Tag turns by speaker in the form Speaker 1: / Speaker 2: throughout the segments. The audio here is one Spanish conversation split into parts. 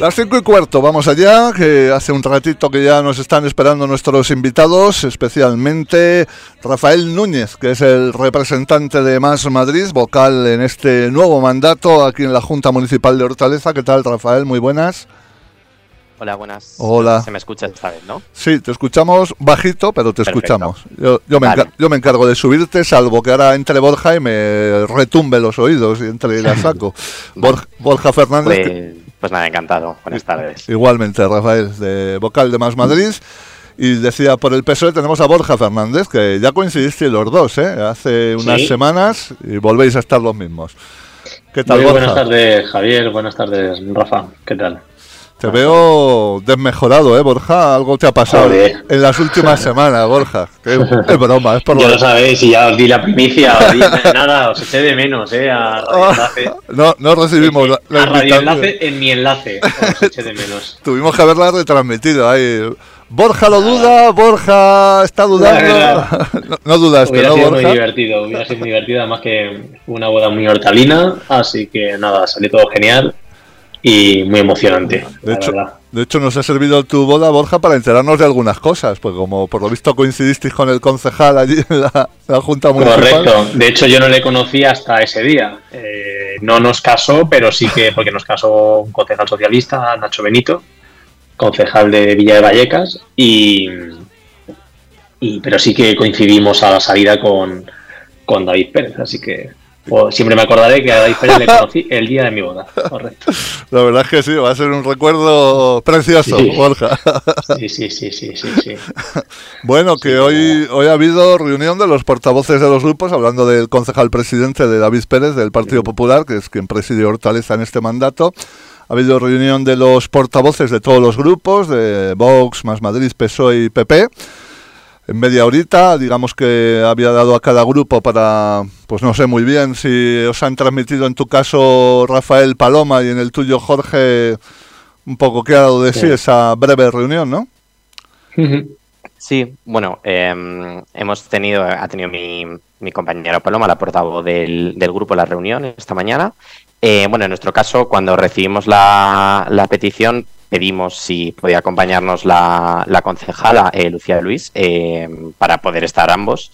Speaker 1: Las cinco y cuarto, vamos allá, que hace un ratito que ya nos están esperando nuestros invitados, especialmente Rafael Núñez, que es el representante de Más Madrid, vocal en este nuevo mandato aquí en la Junta Municipal de Hortaleza. ¿Qué tal, Rafael? Muy buenas.
Speaker 2: Hola, buenas.
Speaker 1: Hola.
Speaker 2: Se me escucha esta vez, ¿no?
Speaker 1: Sí, te escuchamos bajito, pero te
Speaker 2: Perfecto.
Speaker 1: escuchamos. Yo, yo, me
Speaker 2: Vale.
Speaker 1: encar- yo me encargo de subirte, salvo que ahora entre Borja y me retumbe los oídos y entre y la saco. Borja, Borja Fernández, que-
Speaker 2: Pues, nada, encantado. Buenas tardes.
Speaker 1: igualmente, Rafael, de vocal de Más Madrid. Y decía, por el PSOE tenemos a Borja Fernández, que ya coincidisteis los dos, ¿eh? Hace unas
Speaker 3: Sí.
Speaker 1: semanas y volvéis a estar los mismos. ¿Qué tal,
Speaker 3: Muy
Speaker 1: Borja?
Speaker 3: buenas tardes, Javier. Buenas tardes, Rafa. ¿Qué tal?
Speaker 1: Te veo desmejorado, ¿eh, Borja? Algo te ha pasado
Speaker 3: Joder.
Speaker 1: en las últimas semanas, Borja. Es, broma, es por
Speaker 3: Ya
Speaker 1: lo
Speaker 3: lo sabéis, y ya os di la primicia, os di nada, os eché de menos, ¿eh? A Radio Enlace.
Speaker 1: No, no recibimos la, la
Speaker 3: a Radio. Enlace en mi enlace, os eché de menos.
Speaker 1: Tuvimos que haberla retransmitido ahí. Borja lo duda, Borja está dudando. No, no dudaste,
Speaker 3: Hubiera
Speaker 1: ¿no,
Speaker 3: sido muy
Speaker 1: Borja?
Speaker 3: divertido, hubiera sido muy divertido, además que una boda muy hortalina, así que nada, salió todo genial y muy emocionante,
Speaker 1: De hecho,
Speaker 3: verdad.
Speaker 1: de hecho, nos ha servido tu boda, Borja, para enterarnos de algunas cosas. Pues como por lo visto coincidisteis con el concejal allí en la, la Junta Municipal.
Speaker 3: Correcto. De hecho, yo no le conocí hasta ese día. Eh, no nos casó, pero sí que, porque nos casó un concejal socialista, Nacho Benito, concejal de Villa de Vallecas, y, y pero sí que coincidimos a la salida con, con David Pérez. Así que pues, siempre me acordaré que a David Pérez le conocí el día de mi boda. Correcto.
Speaker 1: La verdad es que sí, va a ser un recuerdo precioso,
Speaker 3: Sí.
Speaker 1: Borja.
Speaker 3: Sí, sí, sí, sí, sí. sí.
Speaker 1: Bueno, que
Speaker 3: Sí,
Speaker 1: hoy, hoy ha habido reunión de los portavoces de los grupos, hablando del concejal presidente de David Pérez, del Partido Popular, que es quien preside Hortaleza en este mandato. Ha habido reunión de los portavoces de todos los grupos, de Vox, Más Madrid, PSOE y PP. En media horita, digamos que había dado a cada grupo para, pues no sé muy bien si os han transmitido en tu caso Rafael Paloma y en el tuyo Jorge un poco qué ha dado de sí,
Speaker 3: Sí.
Speaker 1: esa breve reunión, ¿no?
Speaker 2: Sí, bueno, eh, hemos tenido, ha tenido mi, mi compañera Paloma, la portavoz del, del grupo, la reunión esta mañana. Eh, bueno, en nuestro caso, cuando recibimos la, la petición, pedimos si podía acompañarnos la, la concejala eh, Lucía Luis eh, para poder estar ambos.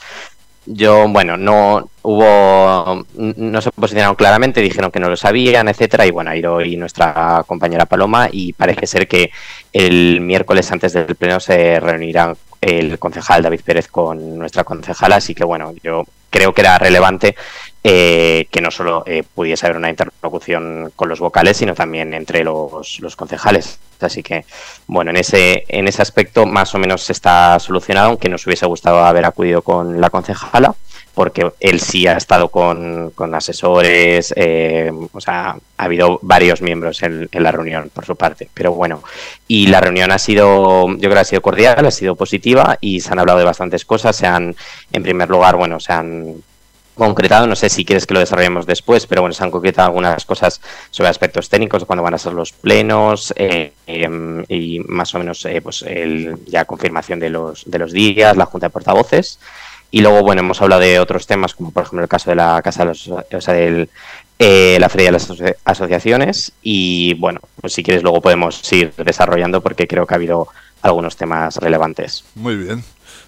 Speaker 2: Yo, bueno, no hubo, no se posicionaron claramente, dijeron que no lo sabían, etcétera, y bueno, ido hoy nuestra compañera Paloma y parece ser que el miércoles antes del pleno se reunirán el concejal David Pérez con nuestra concejala, así que bueno, yo creo que era relevante eh, que no solo eh, pudiese haber una interlocución con los vocales, sino también entre los, los concejales. Así que, bueno, en ese, en ese aspecto más o menos está solucionado, aunque nos hubiese gustado haber acudido con la concejala, porque él sí ha estado con, con asesores, eh, o sea, ha habido varios miembros en, la reunión por su parte. Pero bueno, y la reunión ha sido, yo creo que ha sido cordial, ha sido positiva y se han hablado de bastantes cosas. Se han, en primer lugar, bueno, se han concretado, no sé si quieres que lo desarrollemos después, pero bueno, se han concretado algunas cosas sobre aspectos técnicos de cuándo van a ser los plenos eh, eh, y más o menos eh, pues el, ya confirmación de los, de los días, la junta de portavoces. Y luego, bueno, hemos hablado de otros temas, como por ejemplo el caso de la Casa de los, o sea, del, eh, la Feria de las aso- Asociaciones. Y bueno, pues si quieres luego podemos ir desarrollando porque creo que ha habido algunos temas relevantes.
Speaker 1: Muy bien.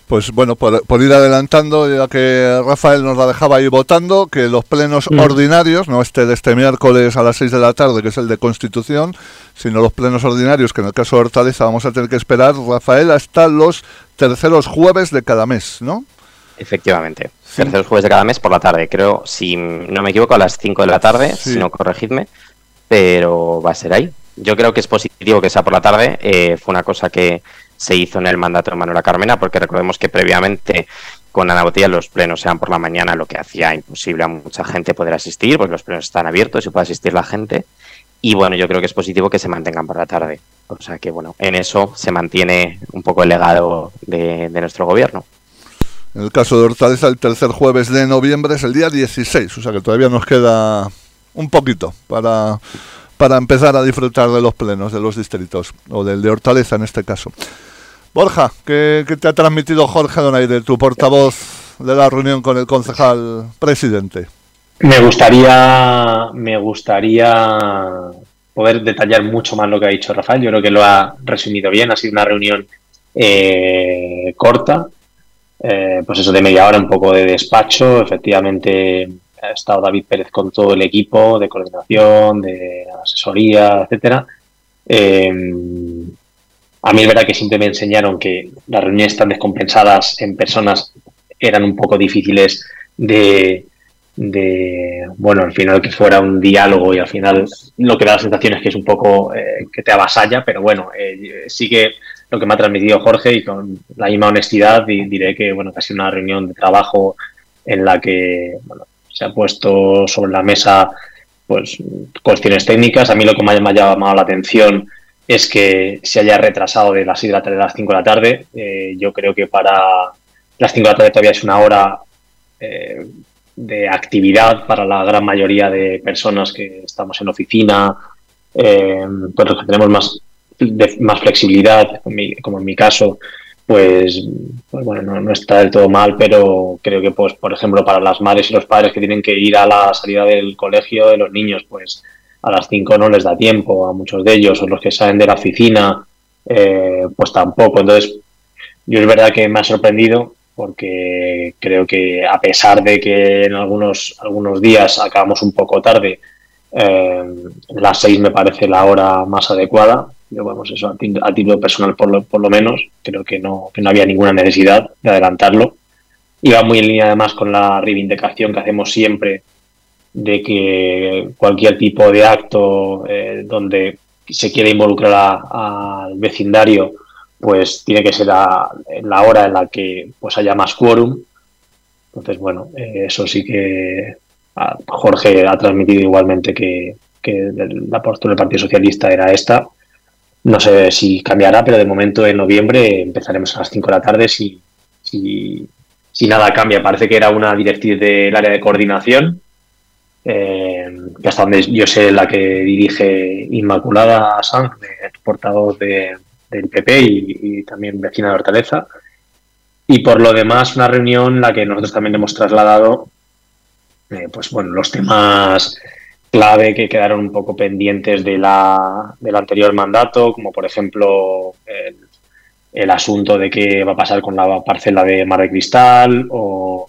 Speaker 1: Pues bueno, por, por ir adelantando, ya que Rafael nos la dejaba ahí votando, que los plenos
Speaker 3: Mm.
Speaker 1: ordinarios, no este de este miércoles a las 6 de la tarde, que es el de Constitución, sino los plenos ordinarios, que en el caso de Hortaleza vamos a tener que esperar, Rafael, hasta los terceros jueves de cada mes, ¿no?
Speaker 2: Efectivamente.
Speaker 1: Sí.
Speaker 2: Terceros jueves de cada mes por la tarde. Creo, si no me equivoco, a las 5 de la tarde,
Speaker 1: Sí.
Speaker 2: si no corregidme, pero va a ser ahí. Yo creo que es positivo que sea por la tarde. eh, fue una cosa que se hizo en el mandato de Manuela Carmena, porque recordemos que previamente con Ana Botella los plenos eran por la mañana, lo que hacía imposible a mucha gente poder asistir, porque los plenos están abiertos y puede asistir la gente. Y bueno, yo creo que es positivo que se mantengan por la tarde. O sea que bueno, en eso se mantiene un poco el legado de, de nuestro gobierno.
Speaker 1: En el caso de Hortaleza, el tercer jueves de noviembre es el día 16, o sea que todavía nos queda un poquito para, para empezar a disfrutar de los plenos de los distritos, o del de Hortaleza en este caso. Borja, ¿qué, te ha transmitido Jorge Donaire, tu portavoz de la reunión con el concejal presidente?
Speaker 3: Me gustaría, me gustaría poder detallar mucho más lo que ha dicho Rafael. Yo creo que lo ha resumido bien. Ha sido una reunión eh, corta, eh, pues eso de media hora, un poco de despacho. Efectivamente, ha estado David Pérez con todo el equipo de coordinación, de asesoría, etcétera. Eh, a mí es verdad que siempre me enseñaron que las reuniones tan descompensadas en personas eran un poco difíciles de, bueno, al final que fuera un diálogo y al final lo que da la sensación es que es un poco eh, que te avasalla, pero bueno, eh, sí que lo que me ha transmitido Jorge y con la misma honestidad diré que, bueno, que ha sido una reunión de trabajo en la que, se ha puesto sobre la mesa pues cuestiones técnicas. A mí lo que más me ha llamado la atención es que se haya retrasado de las 6 de la tarde a las 5 de la tarde. Eh, yo creo que para las 5 de la tarde todavía es una hora de actividad para la gran mayoría de personas que estamos en oficina, eh, pues los que tenemos más, más flexibilidad, como en mi caso, pues, pues bueno, no, está del todo mal, pero creo que, pues, por ejemplo, para las madres y los padres que tienen que ir a la salida del colegio de los niños, pues a las 5 no les da tiempo a muchos de ellos, o los que salen de la oficina, eh, pues tampoco. Entonces, yo es verdad que me ha sorprendido porque creo que a pesar de que en algunos, algunos días acabamos un poco tarde, eh, las seis me parece la hora más adecuada. Yo, vamos, eso a, título personal por lo, por lo menos, creo que no, que no había ninguna necesidad de adelantarlo. Iba muy en línea además con la reivindicación que hacemos siempre de que cualquier tipo de acto eh, donde se quiera involucrar al vecindario pues tiene que ser a, la hora en la que pues haya más quórum. Entonces, bueno, eh, eso sí que Jorge ha transmitido igualmente que, la postura del Partido Socialista era esta. No sé si cambiará, pero de momento en noviembre empezaremos a las 5 de la tarde si, si, nada cambia. Parece que era una directriz del área de coordinación, eh, que hasta donde yo sé la que dirige Inmaculada Sanz, portavoz de, del PP y, también vecina de Hortaleza. Y por lo demás, una reunión en la que nosotros también hemos trasladado, eh, pues bueno, los temas clave que quedaron un poco pendientes de la, del anterior mandato, como por ejemplo el, asunto de qué va a pasar con la parcela de Mar de Cristal o,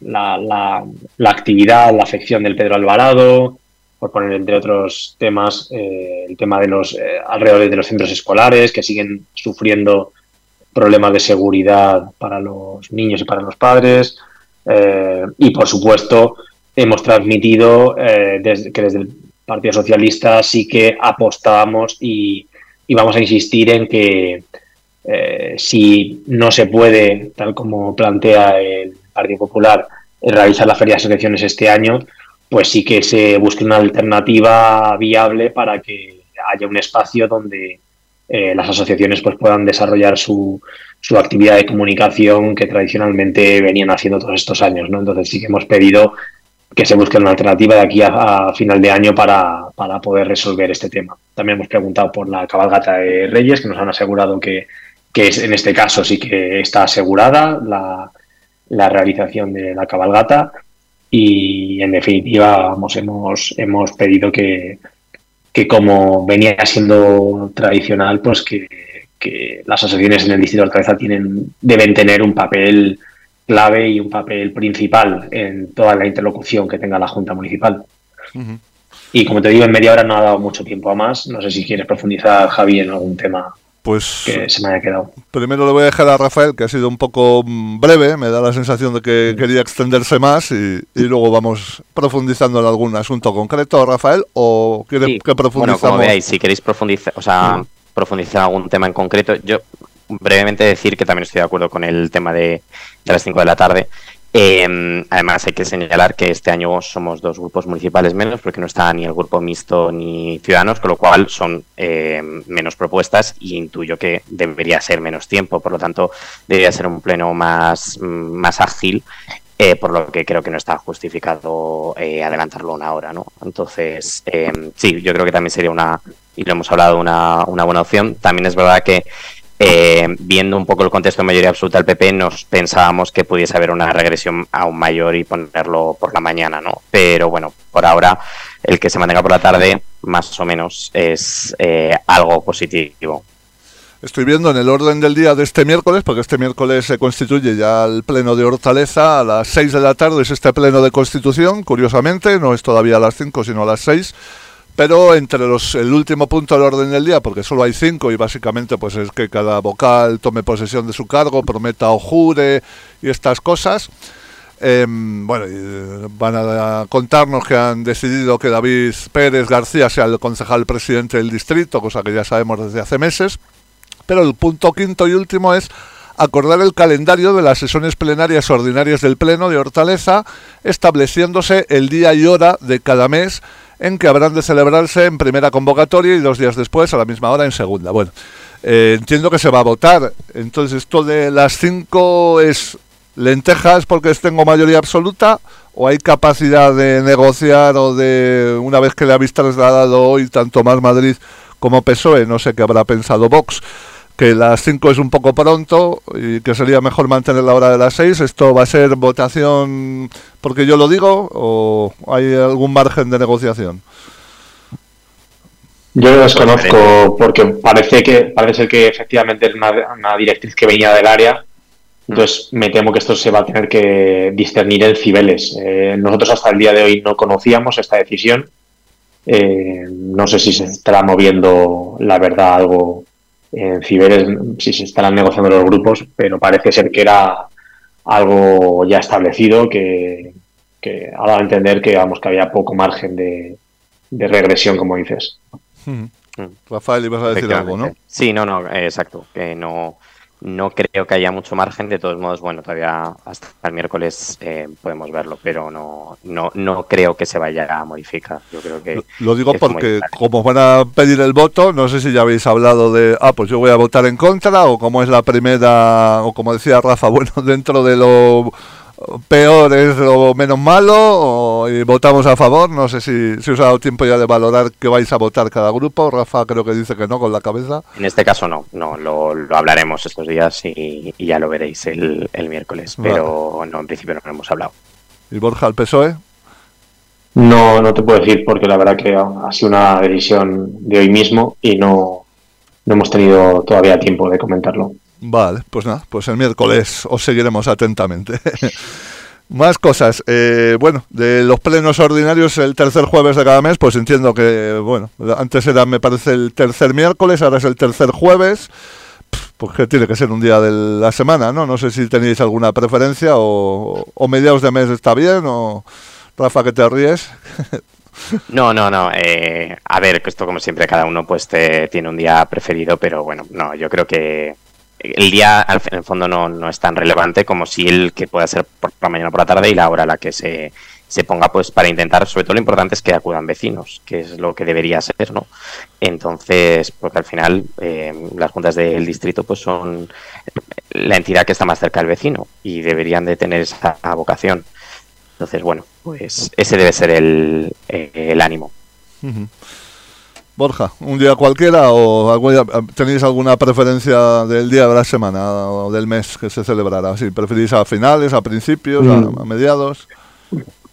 Speaker 3: la, la, la, actividad, la afección del Pedro Alvarado, por poner entre otros temas eh, el tema de los eh, alrededores de los centros escolares que siguen sufriendo problemas de seguridad para los niños y para los padres eh, y por supuesto hemos transmitido desde, que desde el Partido Socialista sí que apostábamos y, y vamos a insistir en que si no se puede, tal como plantea el Partido Popular, realizar la feria de asociaciones este año, pues sí que se busque una alternativa viable para que haya un espacio donde eh, las asociaciones pues, puedan desarrollar su, su, actividad de comunicación que tradicionalmente venían haciendo todos estos años. ¿no? Entonces sí que hemos pedido que se busque una alternativa de aquí a, final de año para, poder resolver este tema. También hemos preguntado por la cabalgata de Reyes, que nos han asegurado que, que es, en este caso sí que está asegurada la, la realización de la cabalgata y en definitiva vamos, hemos, hemos pedido que, que como venía siendo tradicional, pues que, las asociaciones en el distrito de Alcalá tienen, deben tener un papel clave y un papel principal en toda la interlocución que tenga la Junta Municipal. Y como te digo, en media hora no ha dado mucho tiempo a más. No sé si quieres profundizar, Javi, en algún tema
Speaker 1: pues
Speaker 3: que se me haya quedado.
Speaker 1: Primero le voy a dejar a Rafael, que ha sido un poco mm, breve, me da la sensación de que quería extenderse más y, luego vamos profundizando en algún asunto concreto, Rafael, o quiere que profundizamos.
Speaker 2: Bueno, como veáis, si queréis profundizar, o sea, profundizar en algún tema en concreto, yo brevemente decir que también estoy de acuerdo con el tema de, las 5 de la tarde. Eh, además, hay que señalar que este año somos dos grupos municipales menos, porque no está ni el grupo mixto ni Ciudadanos, con lo cual son eh, menos propuestas y intuyo que debería ser menos tiempo. Por lo tanto, debería ser un pleno más, más ágil eh, por lo que creo que no está justificado adelantarlo una hora, ¿no? Entonces, sí, yo creo que también sería una, y lo hemos hablado, una, una buena opción. También es verdad que viendo un poco el contexto de mayoría absoluta del PP, nos pensábamos que pudiese haber una regresión aún mayor y ponerlo por la mañana, ¿no? Pero bueno, por ahora, el que se mantenga por la tarde, más o menos, es algo positivo.
Speaker 1: Estoy viendo en el orden del día de este miércoles, porque este miércoles se constituye ya el pleno de Hortaleza, a las 6 de la tarde es este pleno de constitución, curiosamente, no es todavía a las 5, sino a las 6, pero entre los el último punto del orden del día, porque solo hay cinco y básicamente pues es que cada vocal tome posesión de su cargo, prometa o jure y estas cosas. Em, bueno, eh, van a contarnos que han decidido que David Pérez García sea el concejal presidente del distrito, cosa que ya sabemos desde hace meses. Pero el punto quinto y último es acordar el calendario de las sesiones plenarias ordinarias del Pleno de Hortaleza, estableciéndose el día y hora de cada mes en que habrán de celebrarse en primera convocatoria y dos días después a la misma hora en segunda. Bueno, eh, entiendo que se va a votar. Entonces, esto de las cinco es lentejas porque tengo mayoría absoluta o hay capacidad de negociar o de, una vez que le habéis trasladado hoy tanto más Madrid como PSOE, no sé qué habrá pensado Vox, que las 5 es un poco pronto y que sería mejor mantener la hora de las 6. ¿Esto va a ser votación porque yo lo digo o hay algún margen de negociación?
Speaker 3: Yo lo desconozco porque parece que parece ser que efectivamente es una, directriz que venía del área. Entonces me temo que esto se va a tener que discernir en Cibeles. Eh, nosotros hasta el día de hoy no conocíamos esta decisión. Eh, no sé si se estará moviendo la verdad algo en Ciberes si se estarán negociando los grupos, pero parece ser que era algo ya establecido que, ha dado a entender que, vamos, que había poco margen de, regresión, como dices.
Speaker 1: Hmm. Rafael, ibas a decir algo, ¿no?
Speaker 2: Sí, no, no, exacto, que no no creo que haya mucho margen. De todos modos, bueno, todavía hasta el miércoles eh, podemos verlo, pero no, no, no creo que se vaya a modificar. Yo creo que
Speaker 1: lo digo porque como van a pedir el voto, no sé si ya habéis hablado de, ah, pues yo voy a votar en contra o como es la primera, o como decía Rafa, bueno, dentro de lo peor es lo menos malo y votamos a favor. No sé si, si os ha dado tiempo ya de valorar que vais a votar cada grupo. Rafa creo que dice que no con la cabeza.
Speaker 2: En este caso no, no lo, hablaremos estos días y, ya lo veréis el, miércoles. Pero no, en principio no hemos hablado.
Speaker 1: ¿Y Borja, el PSOE?
Speaker 3: No, no te puedo decir porque la verdad que ha sido una decisión de hoy mismo y no, no hemos tenido todavía tiempo de comentarlo.
Speaker 1: Vale, pues nada, pues el miércoles os seguiremos atentamente. Más cosas. Eh, bueno, de los plenos ordinarios el tercer jueves de cada mes, pues entiendo que, bueno, antes era, me parece, el tercer miércoles, ahora es el tercer jueves. Pues que tiene que ser un día de la semana, ¿no? No sé si tenéis alguna preferencia o, o mediados de mes está bien o... Rafa, que te ríes.
Speaker 2: No, no, no. Eh, a ver, esto como siempre cada uno pues tiene un día preferido, pero bueno, no, yo creo que el día en el fondo no, no, es tan relevante como si el que pueda ser por la mañana o por la tarde y la hora a la que se, se ponga pues para intentar, sobre todo lo importante es que acudan vecinos, que es lo que debería ser, ¿no? Entonces, porque al final eh, las juntas del distrito pues son la entidad que está más cerca del vecino y deberían de tener esa vocación. Entonces, bueno, pues ese debe ser el, el ánimo.
Speaker 1: Borja, ¿un día cualquiera o tenéis alguna preferencia del día de la semana o del mes que se celebrará? Si preferís a finales, a principios, a, mm. mediados.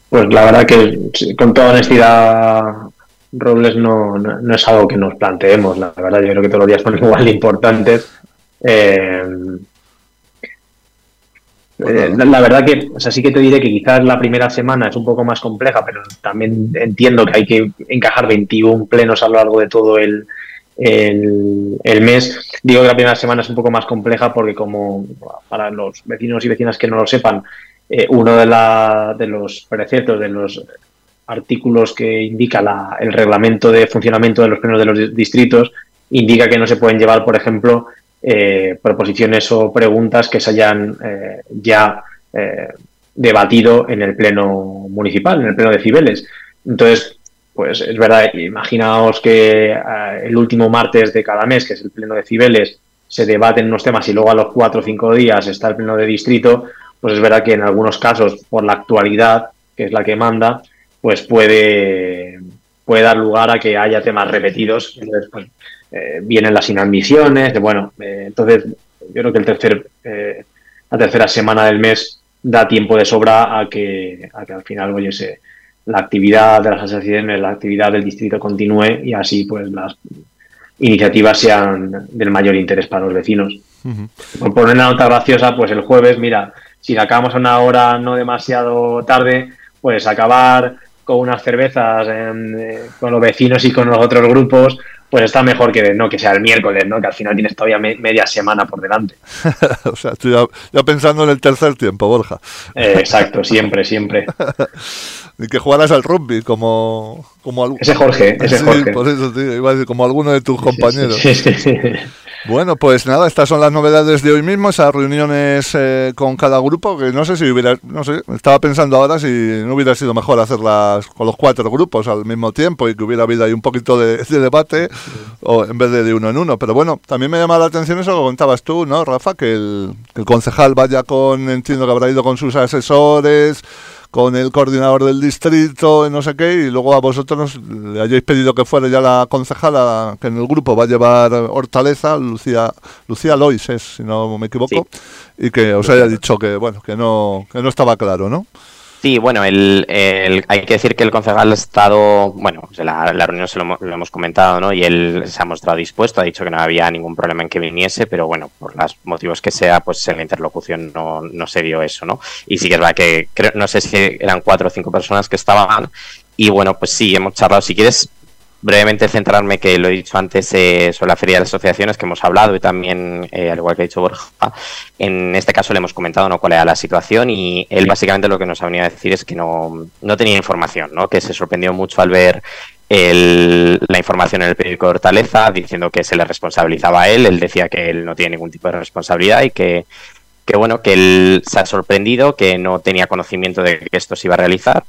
Speaker 3: Pues la verdad que con toda honestidad, Robles no, no, es algo que nos planteemos. La verdad, yo creo que todos los días son igual de importantes. Eh, eh, la, verdad que, o sea, sí que te diré que quizás la primera semana es un poco más compleja, pero también entiendo que hay que encajar 21 plenos a lo largo de todo el, el, mes. Digo que la primera semana es un poco más compleja porque como para los vecinos y vecinas que no lo sepan, eh, uno de, la, de los preceptos, de los artículos que indica la, el reglamento de funcionamiento de los plenos de los distritos, indica que no se pueden llevar, por ejemplo, eh, proposiciones o preguntas que se hayan eh, ya eh, debatido en el pleno municipal, en el pleno de Cibeles. Entonces, pues es verdad, imaginaos que el último martes de cada mes, que es el pleno de Cibeles, se debaten unos temas y luego a los cuatro o cinco días está el pleno de distrito, pues es verdad que en algunos casos, por la actualidad, que es la que manda, pues puede, puede dar lugar a que haya temas repetidos. Entonces, pues, eh, vienen las inadmisiones, bueno, eh, entonces yo creo que el tercer, eh, la tercera semana del mes da tiempo de sobra a que, a que al final, oye, se, la actividad de las asociaciones, la actividad del distrito continúe y así pues las iniciativas sean del mayor interés para los vecinos. Por poner una nota graciosa, pues el jueves, mira, si la acabamos a una hora no demasiado tarde, pues acabar con unas cervezas con los vecinos y con los otros grupos, pues está mejor que no que sea el miércoles, ¿no? Que al final tienes todavía media semana por delante.
Speaker 1: o sea, estoy ya, pensando en el tercer tiempo, Borja.
Speaker 3: Eh, exacto, siempre, siempre.
Speaker 1: y que jugaras al rugby como, como
Speaker 3: Ese Jorge, ese Jorge.
Speaker 1: Por eso, tío, iba a decir, como alguno de tus compañeros. Sí, sí, sí, bueno, pues nada, estas son las novedades de hoy mismo, esas reuniones eh, con cada grupo, que no sé si hubiera, no sé, estaba pensando ahora si no hubiera sido mejor hacerlas con los cuatro grupos al mismo tiempo y que hubiera habido ahí un poquito de, debate o en vez de de uno en uno. Pero bueno, también me llama la atención eso que contabas tú, ¿no, Rafa? Que el, que el concejal vaya con, entiendo que habrá ido con sus asesores, con el coordinador del distrito, no sé qué, y luego a vosotros le hayáis pedido que fuera ya la concejala que en el grupo va a llevar Hortaleza, Lucía, Lucía Lois es, si no me equivoco, y que os haya dicho que bueno, que no, que no estaba claro, ¿no?
Speaker 2: Sí, bueno, el, hay que decir que el concejal ha estado, bueno, la, la reunión se lo, hemos comentado, ¿no? Y él se ha mostrado dispuesto, ha dicho que no había ningún problema en que viniese, pero bueno, por los motivos que sea, pues en la interlocución no, no se dio eso, ¿no? Y sí que es verdad que creo, no sé si eran cuatro o cinco personas que estaban, y bueno, pues sí, hemos charlado. Si quieres, brevemente centrarme, que lo he dicho antes, eh, sobre la feria de asociaciones que hemos hablado y también, eh, al igual que ha dicho Borja, en este caso le hemos comentado ¿no? cuál era la situación y él básicamente lo que nos ha venido a decir es que no, no tenía información, ¿no? que se sorprendió mucho al ver la información en el periódico de Hortaleza diciendo que se le responsabilizaba a él, él decía que él no tiene ningún tipo de responsabilidad y que, que bueno, que él se ha sorprendido, que no tenía conocimiento de que esto se iba a realizar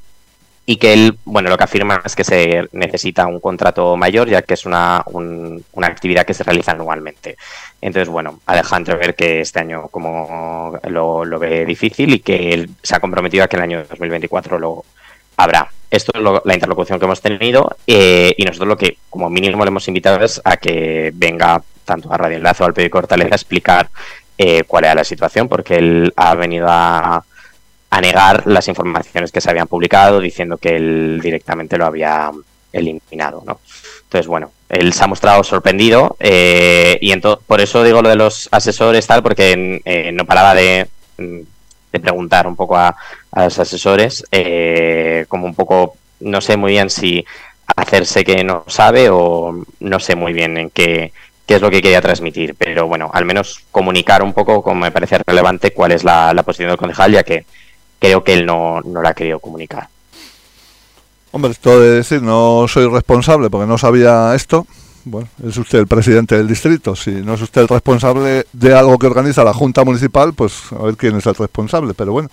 Speaker 2: y que él, bueno, lo que afirma es que se necesita un contrato mayor, ya que es una, una actividad que se realiza anualmente. Entonces, bueno, Alejandro ver que este año como lo, lo, ve difícil y que él se ha comprometido a que el año 2024 lo habrá. Esto es la interlocución que hemos tenido eh, y nosotros lo que como mínimo le hemos invitado es a que venga tanto a Radio Enlace o al periódico Hortaleza a explicar eh, cuál era la situación, porque él ha venido a a negar las informaciones que se habían publicado diciendo que él directamente lo había eliminado, ¿no? Entonces, bueno, él se ha mostrado sorprendido eh, y por eso digo lo de los asesores tal, porque eh, no paraba de, preguntar un poco a, los asesores, eh, como un poco, no sé muy bien si hacerse que no sabe o no sé muy bien en qué, qué es lo que quería transmitir, pero bueno, al menos comunicar un poco, como me parece relevante, cuál es la, la posición del concejal, ya que creo que él no, no lo ha querido comunicar.
Speaker 1: Hombre, esto de decir no soy responsable porque no sabía esto, bueno, es usted el presidente del distrito. Si no es usted el responsable de algo que organiza la Junta Municipal, pues a ver quién es el responsable. Pero bueno,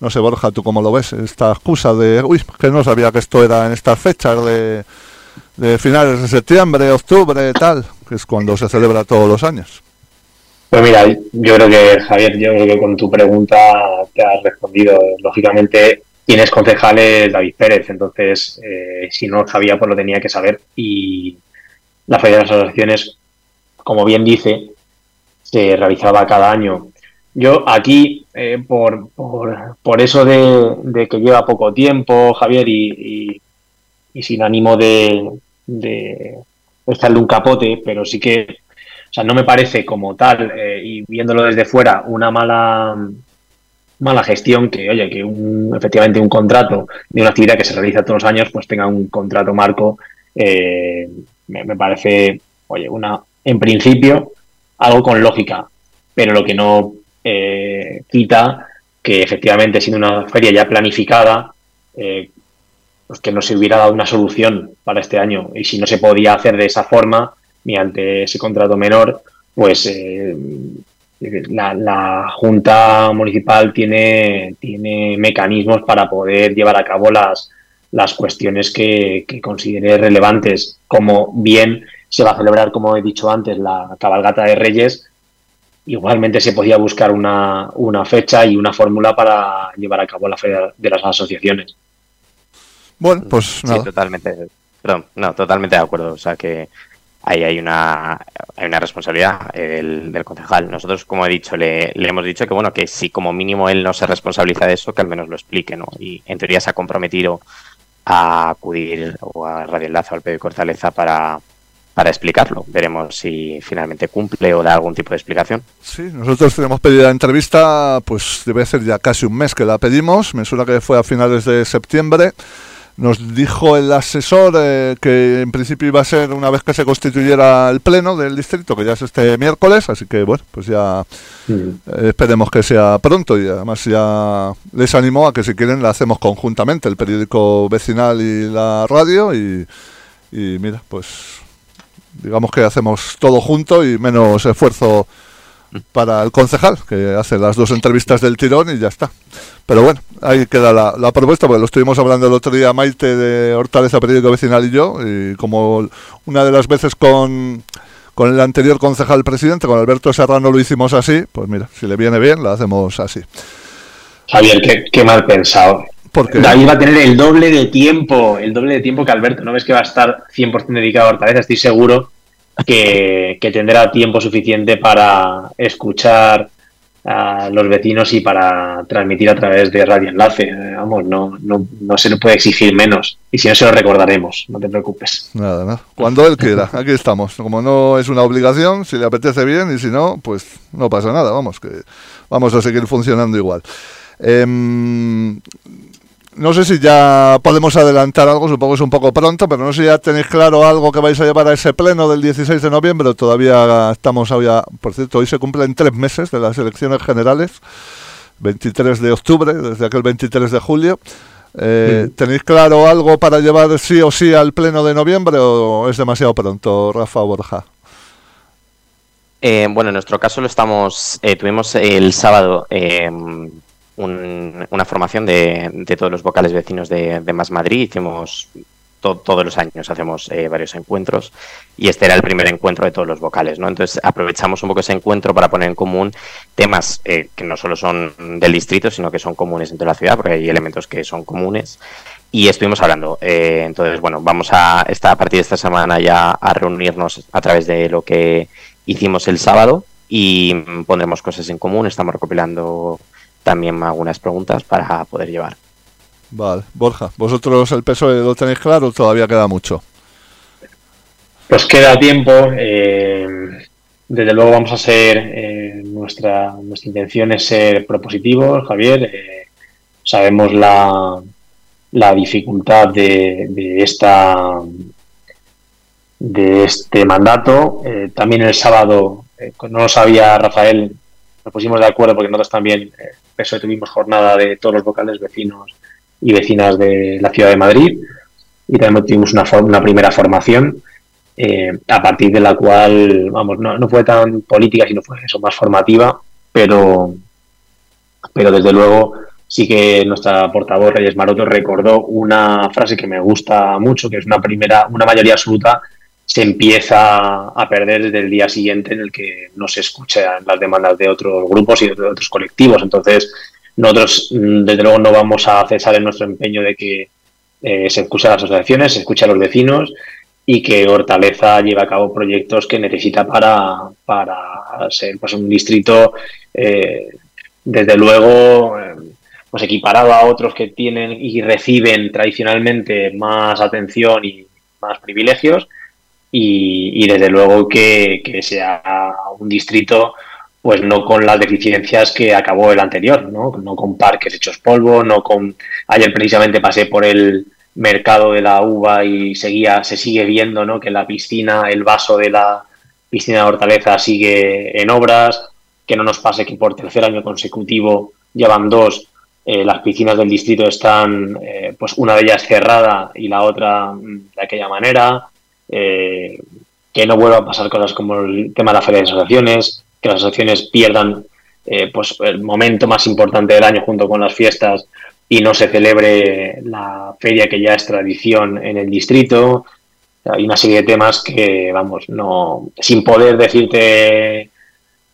Speaker 1: no sé, Borja, ¿tú cómo lo ves? Esta excusa de, uy, que no sabía que esto era en estas fechas de finales de septiembre, octubre, tal, que es cuando se celebra todos los años.
Speaker 3: Pues mira, yo creo que, Javier, yo creo que con tu pregunta te has respondido. Lógicamente, tienes concejales David Pérez, entonces, eh, si no sabía, pues lo tenía que saber. Y la Feria de las Asociaciones, como bien dice, se realizaba cada año. Yo aquí, eh, por, por, eso de, que lleva poco tiempo, Javier, y, y, sin ánimo de, de echarle un capote, pero sí que o sea, no me parece como tal, eh, y viéndolo desde fuera, una mala mala gestión que, oye, que un, efectivamente un contrato de una actividad que se realiza todos los años, pues tenga un contrato marco, eh, me, parece, oye, una, en principio, algo con lógica, pero lo que no eh, quita que efectivamente siendo una feria ya planificada, pues que no se hubiera dado una solución para este año. Y si no se podía hacer de esa forma, mediante ese contrato menor, pues eh, la, Junta Municipal tiene, tiene mecanismos para poder llevar a cabo las, las cuestiones que, que considere relevantes, como bien se va a celebrar, como he dicho antes, la cabalgata de Reyes, igualmente se podía buscar una, una fecha y una fórmula para llevar a cabo la feria de las asociaciones.
Speaker 1: Bueno, pues nada.
Speaker 2: Sí, totalmente. Perdón, no, totalmente de acuerdo. O sea que ahí hay una, hay una responsabilidad eh, del, concejal. Nosotros, como he dicho, le, le, hemos dicho que bueno, que si como mínimo él no se responsabiliza de eso, que al menos lo explique, ¿no? Y en teoría se ha comprometido a acudir o a Radio Enlace o al periódico Cortaleza para, para explicarlo. Veremos si finalmente cumple o da algún tipo de explicación.
Speaker 1: Sí, nosotros tenemos pedido la entrevista, pues debe ser ya casi un mes que la pedimos, me suena que fue a finales de septiembre. Nos dijo el asesor eh, que en principio iba a ser una vez que se constituyera el pleno del distrito, que ya es este miércoles, así que bueno, pues ya eh, esperemos que sea pronto y además ya les animó a que si quieren la hacemos conjuntamente, el periódico vecinal y la radio y, y mira, pues digamos que hacemos todo junto y menos esfuerzo para el concejal, que hace las dos entrevistas del tirón y ya está. Pero bueno, ahí queda la, propuesta, porque lo estuvimos hablando el otro día Maite de Hortaleza Periódico Vecinal y yo, y como una de las veces con, con el anterior concejal presidente, con Alberto Serrano, lo hicimos así, pues mira, si le viene bien, lo hacemos así.
Speaker 3: Javier, qué, mal pensado.
Speaker 1: Porque
Speaker 3: David va a tener el doble de tiempo, el doble de tiempo que Alberto. ¿No ves que va a estar 100% dedicado a Hortaleza? Estoy seguro que, tendrá tiempo suficiente para escuchar a los vecinos y para transmitir a través de Radio Enlace. Vamos, no, no, no se le puede exigir menos. Y si no, se lo recordaremos, no te preocupes.
Speaker 1: Nada, nada. Cuando él quiera, aquí estamos. Como no es una obligación, si le apetece bien y si no, pues no pasa nada. Vamos, que vamos a seguir funcionando igual. Eh, no sé si ya podemos adelantar algo, supongo que es un poco pronto, pero no sé si ya tenéis claro algo que vais a llevar a ese pleno del 16 de noviembre. Todavía estamos, ya, por cierto, hoy se cumplen tres meses de las elecciones generales, 23 de octubre, desde aquel 23 de julio. Eh, ¿Tenéis claro algo para llevar sí o sí al pleno de noviembre o es demasiado pronto, Rafa Borja?
Speaker 2: Eh, bueno, en nuestro caso lo estamos, eh, tuvimos el sábado una formación de, todos los vocales vecinos de, Más Madrid. Hicimos todos los años hacemos eh, varios encuentros y este era el primer encuentro de todos los vocales, ¿no? Entonces aprovechamos un poco ese encuentro para poner en común temas eh, que no solo son del distrito, sino que son comunes entre la ciudad, porque hay elementos que son comunes. Y estuvimos hablando. Eh, entonces, bueno, vamos a, esta, a partir de esta semana ya a reunirnos a través de lo que hicimos el sábado y pondremos cosas en común. Estamos recopilando también algunas preguntas para poder llevar.
Speaker 1: Vale, Borja, ¿vosotros el peso lo tenéis claro o todavía queda mucho?
Speaker 3: Pues queda tiempo. Eh, desde luego vamos a ser, eh, nuestra, nuestra intención es ser propositivos, Javier. Eh, sabemos la, la dificultad de, de, esta de este mandato. también el sábado, no lo sabía Rafael, nos pusimos de acuerdo porque nosotros también eso tuvimos jornada de todos los vocales vecinos y vecinas de la ciudad de Madrid y también tuvimos una, una primera formación eh, a partir de la cual, vamos, no, fue tan política, sino fue eso, más formativa, pero, pero desde luego sí que nuestra portavoz Reyes Maroto recordó una frase que me gusta mucho, que es una primera, una mayoría absoluta se empieza a perder desde el día siguiente en el que no se escuchan las demandas de otros grupos y de otros colectivos. Entonces, nosotros, mm, desde luego, no vamos a cesar en nuestro empeño de que eh, se escuchen las asociaciones, se escuchen a los vecinos y que Hortaleza lleve a cabo proyectos que necesita para, para ser pues, un distrito, eh, desde luego, eh, pues equiparado a otros que tienen y reciben tradicionalmente más atención y más privilegios y, desde luego que, sea un distrito pues no con las deficiencias que acabó el anterior, ¿no? no con parques hechos polvo, no con ayer precisamente pasé por el mercado de la uva y seguía se sigue viendo, ¿no? que la piscina, el vaso de la piscina de Hortaleza sigue en obras, que no nos pase que por tercer año consecutivo llevan dos eh, las piscinas del distrito están, eh, pues una de ellas cerrada y la otra de aquella manera. Eh, que no vuelva a pasar cosas como el tema de la feria de asociaciones, que las asociaciones pierdan eh, pues el momento más importante del año junto con las fiestas y no se celebre la feria que ya es tradición en el distrito. Hay una serie de temas que, vamos, no sin poder decirte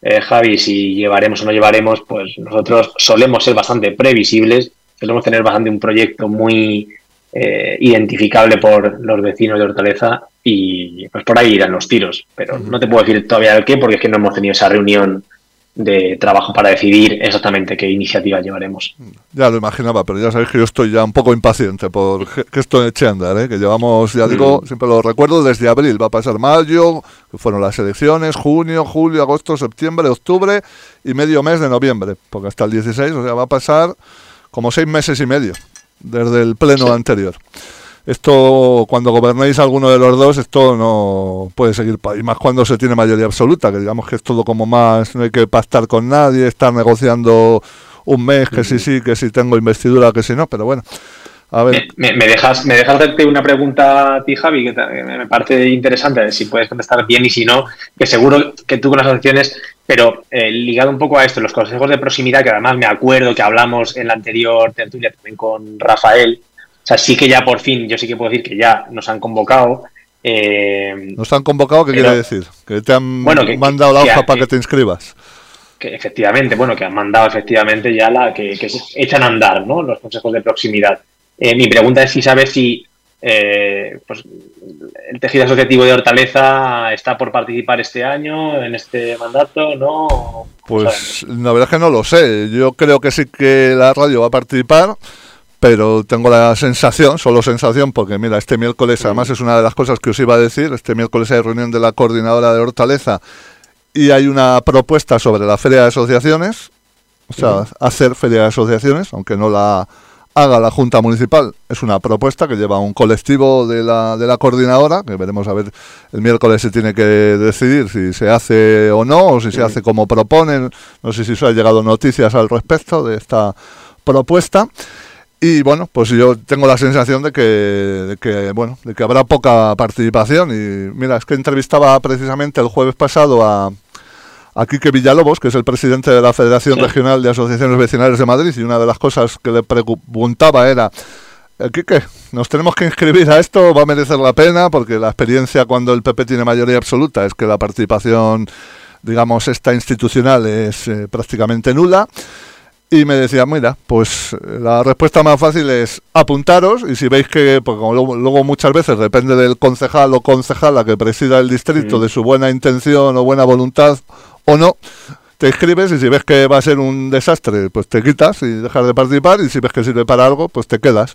Speaker 3: eh, Javi, si llevaremos o no llevaremos, pues nosotros solemos ser bastante previsibles, solemos tener bastante un proyecto muy eh, identificable por los vecinos de Hortaleza y pues por ahí irán los tiros. Pero no te puedo decir todavía el qué porque es que no hemos tenido esa reunión de trabajo para decidir exactamente qué iniciativa llevaremos.
Speaker 1: Ya lo imaginaba, pero ya sabéis que yo estoy ya un poco impaciente por que esto eche a andar, ¿eh? que llevamos, ya digo, mm. siempre lo recuerdo, desde abril, va a pasar mayo, que fueron las elecciones, junio, julio, agosto, septiembre, octubre y medio mes de noviembre, porque hasta el 16, o sea, va a pasar como seis meses y medio desde el pleno anterior. Esto cuando gobernáis alguno de los dos esto no puede seguir y más cuando se tiene mayoría absoluta que digamos que es todo como más no hay que pactar con nadie estar negociando un mes que sí sí que si tengo investidura que si no pero bueno a ver.
Speaker 3: Me, dejas me dejas hacerte una pregunta a ti Javi que me parece interesante si puedes contestar bien y si no que seguro que tú con las asociaciones pero eh, ligado un poco a esto los consejos de proximidad que además me acuerdo que hablamos en la anterior tertulia también con Rafael sea, sí que ya por fin, yo sí que puedo decir que ya nos han convocado.
Speaker 1: Eh, ¿Nos han convocado? ¿Qué quiere decir? ¿Que te han mandado la hoja para que, te inscribas?
Speaker 3: Que efectivamente, bueno, que han mandado efectivamente ya la que, se echan a andar, ¿no? Los consejos de proximidad. Eh, mi pregunta es si sabes si eh, pues, el tejido asociativo de Hortaleza está por participar este año en este mandato, ¿no?
Speaker 1: Pues la verdad es que no lo sé. Yo creo que sí que la radio va a participar pero tengo la sensación, solo sensación, porque mira, este miércoles, además es una de las cosas que os iba a decir, este miércoles hay reunión de la coordinadora de Hortaleza y hay una propuesta sobre la feria de asociaciones, o sea, hacer feria de asociaciones, aunque no la haga la Junta Municipal, es una propuesta que lleva un colectivo de la, de la coordinadora, que veremos a ver el miércoles se tiene que decidir si se hace o no, o si se hace como proponen, no sé si os ha llegado noticias al respecto de esta propuesta. Y bueno, pues yo tengo la sensación de que, bueno, de que habrá poca participación. Y mira, es que entrevistaba precisamente el jueves pasado a, a Quique Villalobos, que es el presidente de la Federación Regional de Asociaciones Vecinales de Madrid, y una de las cosas que le preguntaba era, eh, Quique, ¿nos tenemos que inscribir a esto? ¿Va a merecer la pena? Porque la experiencia cuando el PP tiene mayoría absoluta es que la participación, digamos, esta institucional es eh, prácticamente nula. Y me decía, mira, pues la respuesta más fácil es apuntaros y si veis que, porque luego, muchas veces depende del concejal o concejala que presida el distrito, de su buena intención o buena voluntad o no, te inscribes y si ves que va a ser un desastre, pues te quitas y dejas de participar y si ves que sirve para algo, pues te quedas.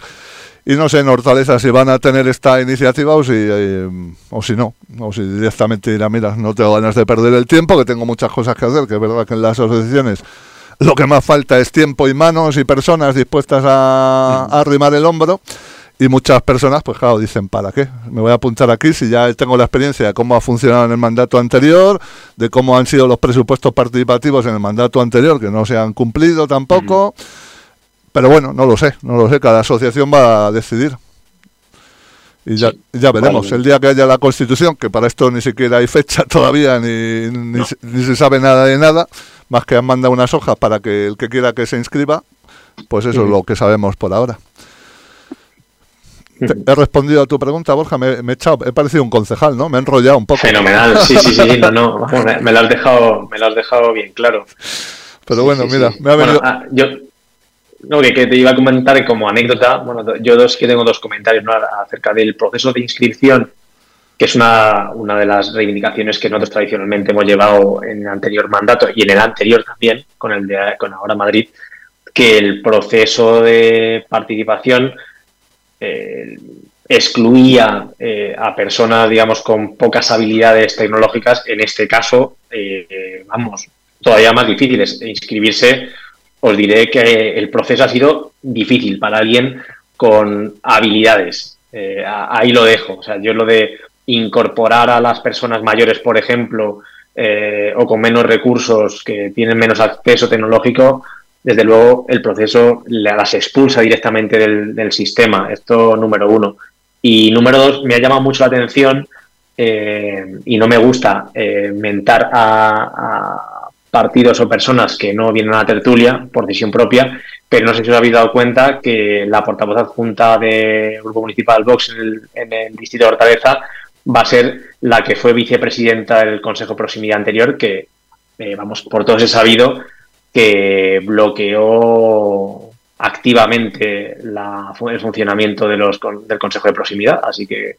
Speaker 1: Y no sé en Hortaleza si van a tener esta iniciativa o si, eh, o si no, o si directamente dirán, mira, no tengo ganas de perder el tiempo, que tengo muchas cosas que hacer, que es verdad que en las asociaciones lo que más falta es tiempo y manos y personas dispuestas a, arrimar el hombro. Y muchas personas, pues claro, dicen, ¿para qué? Me voy a apuntar aquí si ya tengo la experiencia de cómo ha funcionado en el mandato anterior, de cómo han sido los presupuestos participativos en el mandato anterior, que no se han cumplido tampoco. Pero bueno, no lo sé, no lo sé, cada asociación va a decidir. Y ya, ya veremos, el día que haya la constitución, que para esto ni siquiera hay fecha todavía, ni, ni, se, sabe nada de nada, más que han mandado unas hojas para que el que quiera que se inscriba, pues eso es lo que sabemos por ahora. He respondido a tu pregunta, Borja, me, he echado, he parecido un concejal, ¿no? Me he enrollado un poco.
Speaker 3: Fenomenal, sí, sí, sí, no, no, me, lo has dejado, me lo has dejado bien claro.
Speaker 1: Pero bueno, mira, me ha venido...
Speaker 3: Ah, yo, no, que, te iba a comentar como anécdota, bueno, yo dos que tengo dos comentarios acerca del proceso de inscripción, que es una, una, de las reivindicaciones que nosotros tradicionalmente hemos llevado en el anterior mandato y en el anterior también, con el de con ahora Madrid, que el proceso de participación eh, excluía eh, a personas, digamos, con pocas habilidades tecnológicas, en este caso, eh, vamos, todavía más difíciles. Inscribirse os diré que el proceso ha sido difícil para alguien con habilidades. Eh, ahí lo dejo. O sea, yo lo de incorporar a las personas mayores, por ejemplo, o con menos recursos, que tienen menos acceso tecnológico, desde luego el proceso las expulsa directamente del, sistema. Esto número uno. Y número dos, me ha llamado mucho la atención eh, y no me gusta mentar a partidos o personas que no vienen a la tertulia por decisión propia, pero no sé si os habéis dado cuenta que la portavoz adjunta del Grupo Municipal Vox en el, Distrito de Hortaleza va a ser la que fue vicepresidenta del Consejo Proximidad anterior, que eh, vamos, por todos he sabido que bloqueó activamente la, el funcionamiento de los, del Consejo de Proximidad. Así que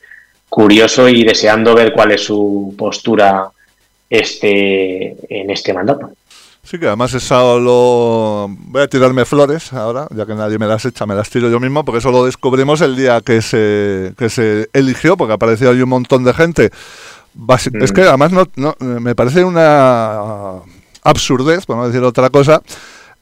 Speaker 3: curioso y deseando ver cuál es su postura este, en este mandato.
Speaker 1: Sí, que además eso lo... Voy a tirarme flores ahora, ya que nadie me las echa, me las tiro yo mismo, porque eso lo descubrimos el día que se, que se eligió, porque apareció ahí un montón de gente. Es que mm. además no, me parece una absurdez, por no decir otra cosa,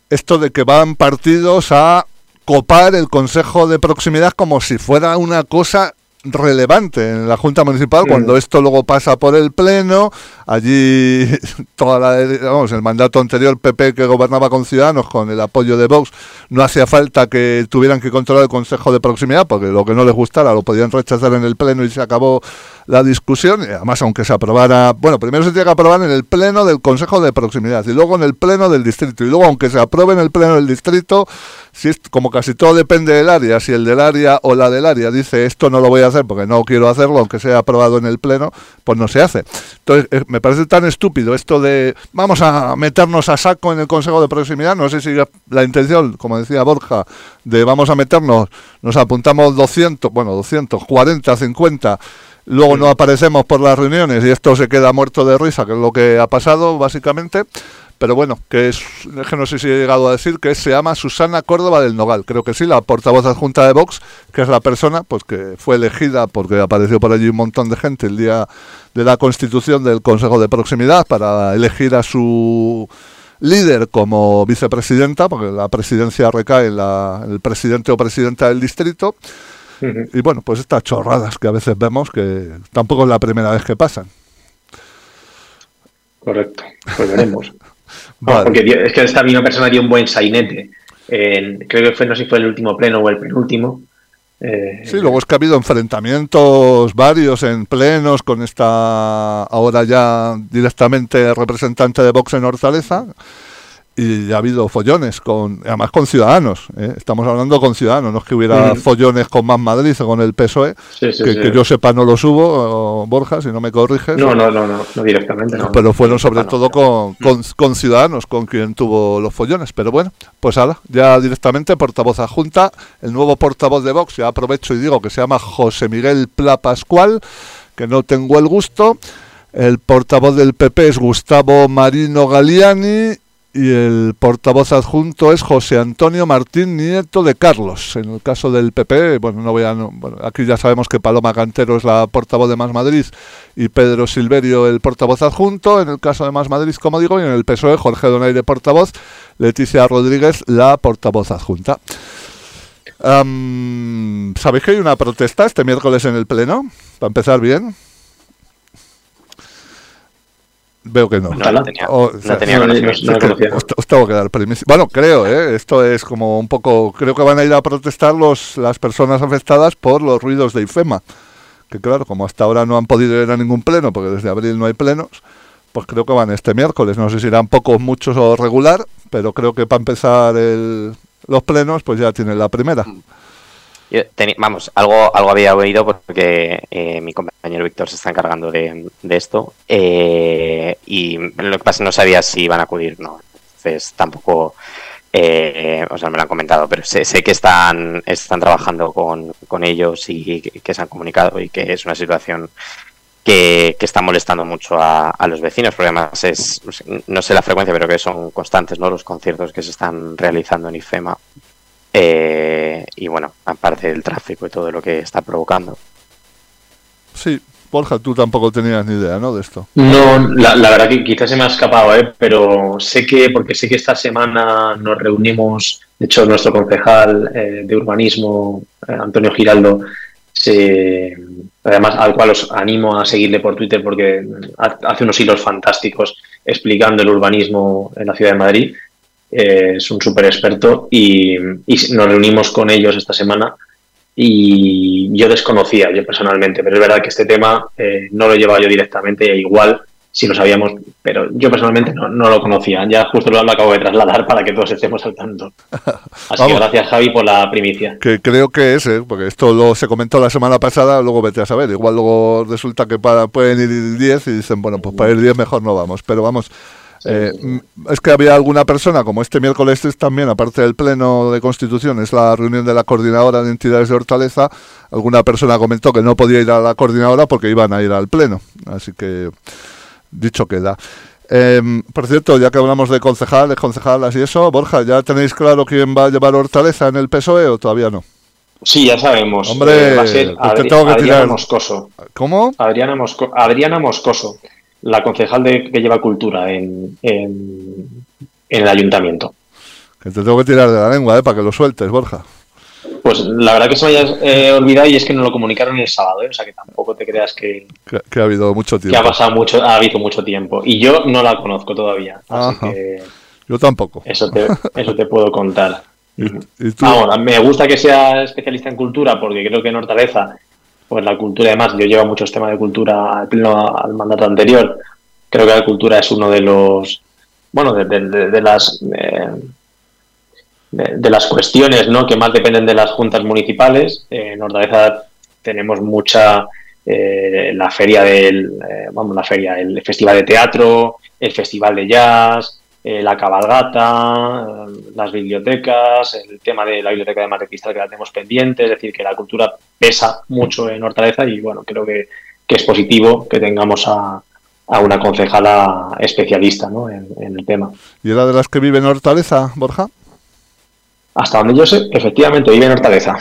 Speaker 1: esto de que van partidos a copar el Consejo de Proximidad como si fuera una cosa relevante en la Junta Municipal cuando esto luego pasa por el Pleno. Allí, toda la, vamos, el mandato anterior, PP que gobernaba con Ciudadanos, con el apoyo de Vox, no hacía falta que tuvieran que controlar el Consejo de Proximidad, porque lo que no les gustara lo podían rechazar en el Pleno y se acabó la discusión. Y además, aunque se aprobara, bueno, primero se tiene que aprobar en el Pleno del Consejo de Proximidad y luego en el Pleno del Distrito. Y luego, aunque se apruebe en el Pleno del Distrito, si es, como casi todo depende del área, si el del área o la del área dice esto no lo voy a hacer porque no quiero hacerlo, aunque sea aprobado en el Pleno, pues no se hace. Entonces, eh, me parece tan estúpido esto de vamos a meternos a saco en el Consejo de Proximidad. No sé si la intención, como decía Borja, de vamos a meternos, nos apuntamos 200, bueno, 240, 50 luego no aparecemos por las reuniones y esto se queda muerto de risa, que es lo que ha pasado básicamente. Pero bueno, que es, que no sé si he llegado a decir que se llama Susana Córdoba del Nogal. Creo que sí, la portavoz adjunta de Vox, que es la persona pues que fue elegida porque apareció por allí un montón de gente el día de la constitución del Consejo de Proximidad para elegir a su líder como vicepresidenta, porque la presidencia recae en, la, el presidente o presidenta del distrito. Y bueno, pues estas chorradas que a veces vemos que tampoco es la primera vez que pasan.
Speaker 3: Correcto, pues veremos. porque es que esta misma persona dio un buen sainete. creo que fue, no sé si fue el último pleno o el penúltimo.
Speaker 1: Eh, sí, luego es que ha habido enfrentamientos varios en plenos con esta ahora ya directamente representante de Vox en Hortaleza y ha habido follones con además con ciudadanos ¿eh? estamos hablando con ciudadanos no es que hubiera follones con más Madrid o con el PSOE que, yo sepa no los hubo Borja si no me corriges.
Speaker 3: No no no no, directamente no.
Speaker 1: pero fueron sobre todo con, con, ciudadanos con quien tuvo los follones. Pero bueno pues ahora ya directamente portavoz adjunta el nuevo portavoz de Vox ya aprovecho y digo que se llama José Miguel Pla Pascual que no tengo el gusto. El portavoz del PP es Gustavo Marino Galiani y el portavoz adjunto es José Antonio Martín Nieto de Carlos. En el caso del PP, bueno, no voy a, bueno, aquí ya sabemos que Paloma Cantero es la portavoz de Más Madrid y Pedro Silverio el portavoz adjunto. En el caso de Más Madrid, como digo, y en el PSOE Jorge Donaire portavoz, Leticia Rodríguez la portavoz adjunta. ¿Sabéis que hay una protesta este miércoles en el Pleno? Para empezar bien. Veo que no.
Speaker 2: No, tenía, os,
Speaker 1: tengo que dar permiso. Bueno, creo, ¿eh? esto es como un poco. Creo que van a ir a protestar los, las personas afectadas por los ruidos de IFEMA. Que claro, como hasta ahora no han podido ir a ningún pleno, porque desde abril no hay plenos, pues creo que van este miércoles. No sé si irán pocos, muchos o regular, pero creo que para empezar el, los plenos, pues ya tienen la primera. Mm
Speaker 2: vamos, algo, algo había oído porque eh, mi compañero Víctor se está encargando de, esto eh, y lo que pasa no sabía si iban a acudir no. Entonces tampoco, eh, o sea, me lo han comentado, pero sé, sé que están, están trabajando con, con ellos y que, se han comunicado y que es una situación que, que, está molestando mucho a, a, los vecinos, porque además es, no sé la frecuencia, pero que son constantes ¿no? los conciertos que se están realizando en IFEMA eh, y bueno, aparte del tráfico y todo lo que está provocando.
Speaker 1: Sí, Borja, tú tampoco tenías ni idea, ¿no? De esto.
Speaker 3: No, la, verdad que quizás se me ha escapado, ¿eh? Pero sé que, porque sé que esta semana nos reunimos, de hecho, nuestro concejal eh, de urbanismo, eh, Antonio Giraldo, se, además al cual os animo a seguirle por Twitter porque hace unos hilos fantásticos explicando el urbanismo en la ciudad de Madrid eh, es un súper experto y, nos reunimos con ellos esta semana y yo desconocía, yo personalmente, pero es verdad que este tema eh, no lo llevaba yo directamente, igual si lo sabíamos, pero yo personalmente no, lo conocía, ya justo lo, acabo de trasladar para que todos estemos al tanto. Así que gracias Javi por la primicia.
Speaker 1: Que creo que es, ¿eh? porque esto lo, se comentó la semana pasada, luego vete a saber, igual luego resulta que para, pueden ir 10 y dicen, bueno, pues para ir 10 mejor no vamos, pero vamos, Eh, es que había alguna persona, como este miércoles es también, aparte del Pleno de Constitución, es la reunión de la Coordinadora de Entidades de Hortaleza, alguna persona comentó que no podía ir a la Coordinadora porque iban a ir al Pleno. Así que, dicho queda. Em, por cierto, ya que hablamos de concejales, concejalas y eso, Borja, ¿ya tenéis claro quién va a llevar Hortaleza en el PSOE o todavía no?
Speaker 3: Sí, ya sabemos.
Speaker 1: Hombre, va a ser
Speaker 3: Adriana Moscoso.
Speaker 1: ¿Cómo?
Speaker 3: Adriana, Adriana Moscoso, la concejal de, que lleva cultura en, en, el ayuntamiento.
Speaker 1: Que te tengo que tirar de la lengua, ¿eh? Para que lo sueltes, Borja.
Speaker 3: Pues la verdad que se me haya eh, olvidado y es que no lo comunicaron el sábado, ¿eh? o sea que tampoco te creas que,
Speaker 1: que, ha habido mucho tiempo.
Speaker 3: Que ha pasado mucho, ha habido mucho tiempo. Y yo no la conozco todavía. Así que
Speaker 1: yo tampoco.
Speaker 3: Eso te, eso te puedo contar. me gusta que sea especialista en cultura porque creo que en Hortaleza, pues la cultura, además, yo llevo muchos temas de cultura al pleno al mandato anterior. Creo que la cultura es uno de los, bueno, de, las eh, de, las cuestiones ¿no? que más dependen de las juntas municipales. en Hortaleza tenemos mucha eh, la feria del, eh, vamos, la feria, el festival de teatro, el festival de jazz, la cabalgata, las bibliotecas, el tema de la biblioteca de Mar de que la tenemos pendiente, es decir, que la cultura pesa mucho en Hortaleza y bueno, creo que, es positivo que tengamos a, una concejala especialista ¿no? en, el tema.
Speaker 1: ¿Y era de las que vive en Hortaleza, Borja?
Speaker 3: Hasta donde yo sé, efectivamente, vive en Hortaleza.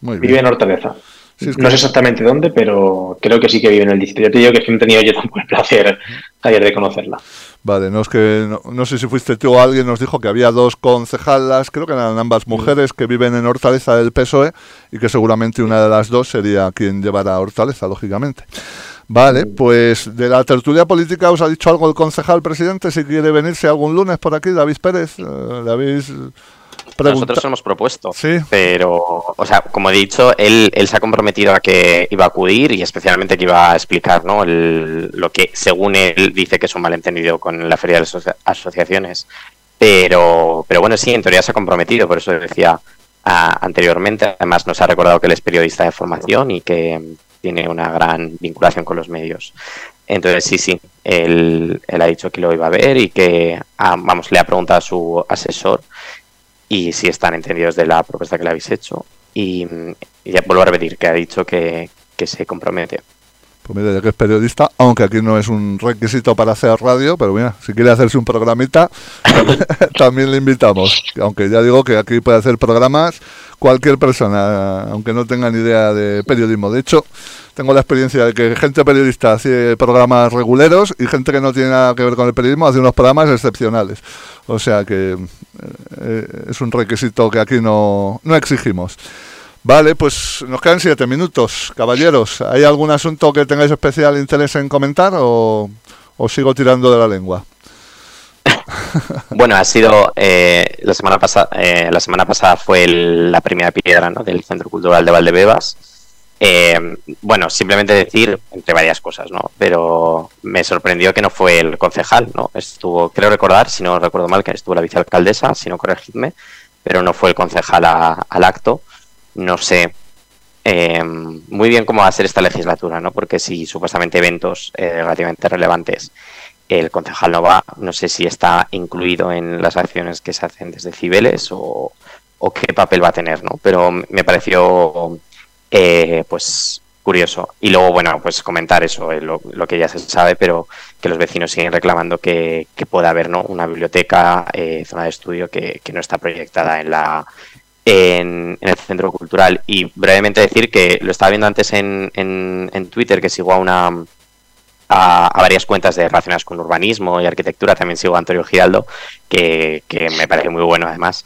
Speaker 3: Vive en Hortaleza. No sé exactamente dónde, pero creo que sí que vive en el distrito. Yo te digo que no he tenido yo tampoco el placer ayer de conocerla.
Speaker 1: Vale, no es que no, sé si fuiste tú o alguien nos dijo que había dos concejalas, creo que eran ambas mujeres que viven en Hortaleza del PSOE y que seguramente una de las dos sería quien llevara Hortaleza, lógicamente. Vale, pues de la tertulia política os ha dicho algo el concejal presidente, si quiere venirse algún lunes por aquí, David Pérez, eh, ¿le habéis
Speaker 2: nosotros hemos propuesto, pero, o sea, como he dicho, él, él se ha comprometido a que iba a acudir y especialmente que iba a explicar ¿no? lo que, según él, dice que es un malentendido con la Feria de las Asociaciones. Pero, pero bueno, sí, en teoría se ha comprometido, por eso decía anteriormente. Además, nos ha recordado que él es periodista de formación y que tiene una gran vinculación con los medios. Entonces, sí, sí, él, él ha dicho que lo iba a ver y que, ah, vamos, le ha preguntado a su asesor y si están entendidos de la propuesta que le habéis hecho. Y, ya vuelvo a repetir que ha dicho que, se compromete.
Speaker 1: Pues mira, ya que es periodista, aunque aquí no es un requisito para hacer radio, pero mira, si quiere hacerse un programita, también le invitamos. Aunque ya digo que aquí puede hacer programas cualquier persona, aunque no tenga ni idea de periodismo. De hecho, tengo la experiencia de que gente periodista hace programas reguleros y gente que no tiene nada que ver con el periodismo hace unos programas excepcionales. O sea que eh, es un requisito que aquí no, no exigimos. Vale, pues nos quedan siete minutos. Caballeros, ¿hay algún asunto que tengáis especial interés en comentar o, sigo tirando de la lengua?
Speaker 2: Bueno, ha sido eh, la semana pasada. Eh, la semana pasada fue la primera piedra del Centro Cultural de Valdebebas. Eh, bueno, simplemente decir entre varias cosas, ¿no? Pero me sorprendió que no fue el concejal, ¿no? Estuvo, creo recordar, si no recuerdo mal, que estuvo la vicealcaldesa, si no corregidme, pero no fue el concejal al acto. No sé muy bien cómo va a ser esta legislatura, ¿no? Porque si supuestamente eventos relativamente relevantes el concejal no va, no sé si está incluido en las acciones que se hacen desde Cibeles o, qué papel va a tener, ¿no? Pero me pareció, eh, pues, curioso. Y luego, bueno, pues comentar eso, eh, lo, que ya se sabe, pero que los vecinos siguen reclamando que, pueda haber, ¿no? Una biblioteca, eh, zona de estudio que, no está proyectada en la en, el centro cultural. Y brevemente decir que lo estaba viendo antes en, en, en Twitter, que sigo a una a, varias cuentas de relacionadas con urbanismo y arquitectura, también sigo a Antonio Giraldo, que, me parece muy bueno además.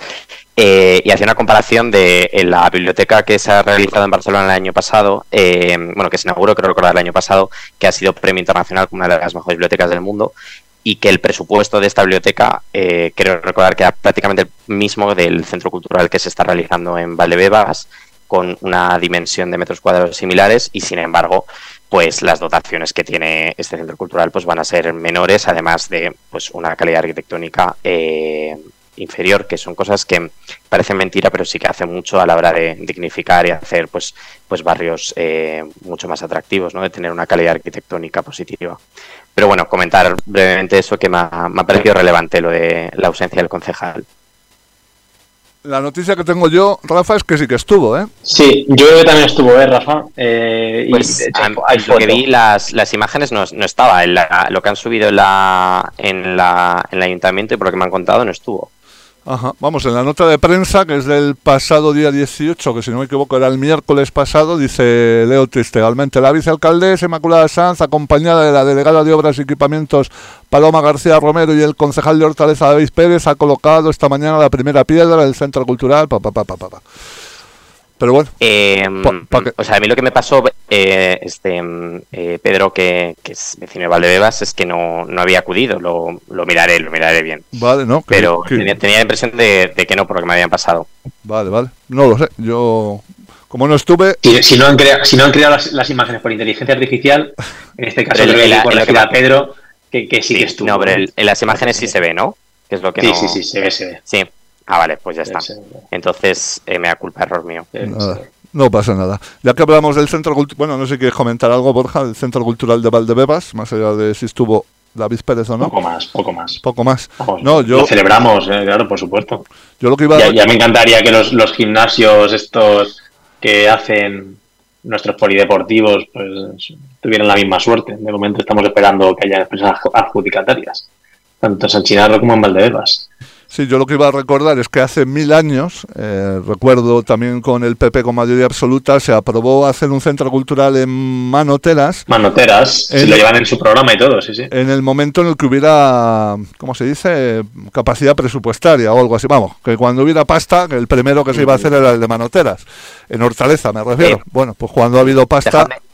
Speaker 2: Eh, y hacía una comparación de la biblioteca que se ha realizado en Barcelona el año pasado, eh, bueno, que se inauguró, creo recordar, el año pasado, que ha sido premio internacional como una de las mejores bibliotecas del mundo, y que el presupuesto de esta biblioteca, eh, creo recordar que era prácticamente el mismo del centro cultural que se está realizando en Valdebebas, con una dimensión de metros cuadrados similares, y sin embargo, pues las dotaciones que tiene este centro cultural pues van a ser menores, además de pues una calidad arquitectónica eh, inferior, que son cosas que parecen mentira, pero sí que hacen mucho a la hora de dignificar y hacer pues, pues barrios eh, mucho más atractivos, ¿no? de tener una calidad arquitectónica positiva. Pero bueno, comentar brevemente eso que me ha, me ha parecido relevante, lo de la ausencia del concejal.
Speaker 1: La noticia que tengo yo, Rafa, es que sí que estuvo, ¿eh?
Speaker 3: Sí, yo también estuvo, ¿eh, Rafa? Eh,
Speaker 2: Pues
Speaker 3: y, de hecho,
Speaker 2: am-
Speaker 3: hay
Speaker 2: lo que vi, las, las imágenes no, no estaba. En la- lo que han subido en, la, en, la, en el ayuntamiento y por lo que me han contado no estuvo.
Speaker 1: Ajá. Vamos, en la nota de prensa, que es del pasado día 18, que si no me equivoco era el miércoles pasado, dice Leo textualmente, la vicealcaldesa Inmaculada Sanz, acompañada de la delegada de Obras y Equipamientos Paloma García Romero y el concejal de Hortaleza David Pérez, ha colocado esta mañana la primera piedra del Centro Cultural, pa, pa, pa. Pero bueno,
Speaker 2: Eh,
Speaker 1: Pa- pa que-
Speaker 2: o sea, a mí lo que me pasó, eh, este mm, eh, Pedro, que, que es vecino de Valdebebas, es que no, no había acudido. Lo, lo miraré, lo miraré bien.
Speaker 1: vale, ¿no?
Speaker 2: Pero
Speaker 1: que-
Speaker 2: tenía, tenía la impresión de, de que no, por lo que me habían pasado.
Speaker 1: Vale, vale. No lo sé. Yo, como no estuve,
Speaker 3: Si, si no han creado, si no han creado las, las imágenes por inteligencia artificial, en este caso creo que
Speaker 2: en la-
Speaker 3: que
Speaker 2: va-
Speaker 3: Pedro que, que sí, que estuvo.
Speaker 2: no, pero el- en las imágenes sí se ve, ¿no? Que es lo que
Speaker 3: sí,
Speaker 2: no...
Speaker 3: sí, sí, se ve, se ve.
Speaker 2: Sí. Ah, vale, pues ya está. Entonces, eh, me da culpa, error mío.
Speaker 1: Nada, no pasa nada. Ya que hablamos del Centro Cultural, bueno, no sé si quieres comentar algo, Borja, del Centro Cultural de Valdebebas, más allá de si estuvo David Pérez o no.
Speaker 3: Poco más, poco más.
Speaker 1: Poco más. No, yo,
Speaker 3: Lo celebramos, eh, claro, por supuesto.
Speaker 1: yo lo que iba a...
Speaker 3: Ya, ya me encantaría que los, los gimnasios estos que hacen nuestros polideportivos pues tuvieran la misma suerte. De momento estamos esperando que haya empresas adju- adjudicatarias, tanto en San Chinarro como en Valdebebas.
Speaker 1: Sí, yo lo que iba a recordar es que hace mil años, eh, recuerdo también con el PP con mayoría absoluta, se aprobó hacer un centro cultural en Manoteras
Speaker 3: Manoteras,
Speaker 1: El-
Speaker 3: si lo llevan en su programa y todo, sí, sí.
Speaker 1: en el momento en el que hubiera, ¿cómo se dice?, capacidad presupuestaria o algo así. Vamos, que cuando hubiera pasta, el primero que se iba a hacer era el de Manoteras, en Hortaleza me refiero.
Speaker 2: Sí.
Speaker 1: Bueno, pues cuando ha habido pasta...
Speaker 2: Dejadme-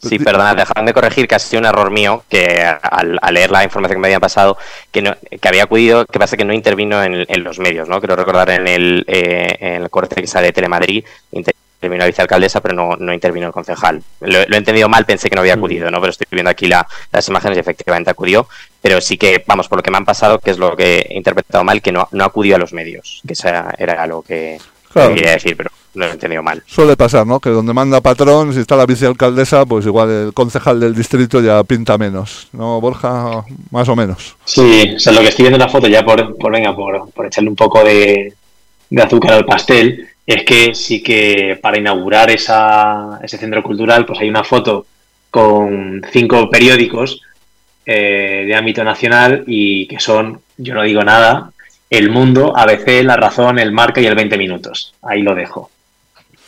Speaker 2: Sí, perdona, dejadme de corregir que ha sido un error mío que al, al leer la información que me habían pasado, que, no, que había acudido, que pasa que no intervino en, en los medios, ¿no? Quiero recordar en el, eh, en el corte que sale de Telemadrid, intervino la vicealcaldesa, pero no, no intervino el concejal. Lo, lo he entendido mal, pensé que no había acudido, ¿no? Pero estoy viendo aquí la- las imágenes y efectivamente acudió, pero sí que, vamos, por lo que me han pasado, que es lo que he interpretado mal, que no, no acudió a los medios, que esa era lo que
Speaker 1: Claro.
Speaker 2: quería decir, pero lo he entendido mal.
Speaker 1: Suele pasar, ¿no? Que donde manda patrón, si está la vicealcaldesa, pues igual el concejal del distrito ya pinta menos. ¿No, Borja? Más o menos.
Speaker 3: Sí, o sea, lo que estoy viendo en la foto, ya por, por venga, por, por echarle un poco de, de azúcar al pastel, es que sí que para inaugurar esa, ese centro cultural, pues hay una foto con cinco periódicos eh, de ámbito nacional y que son, yo no digo nada, El Mundo, ABC, La Razón, El Marca y el 20 Minutos. Ahí lo dejo,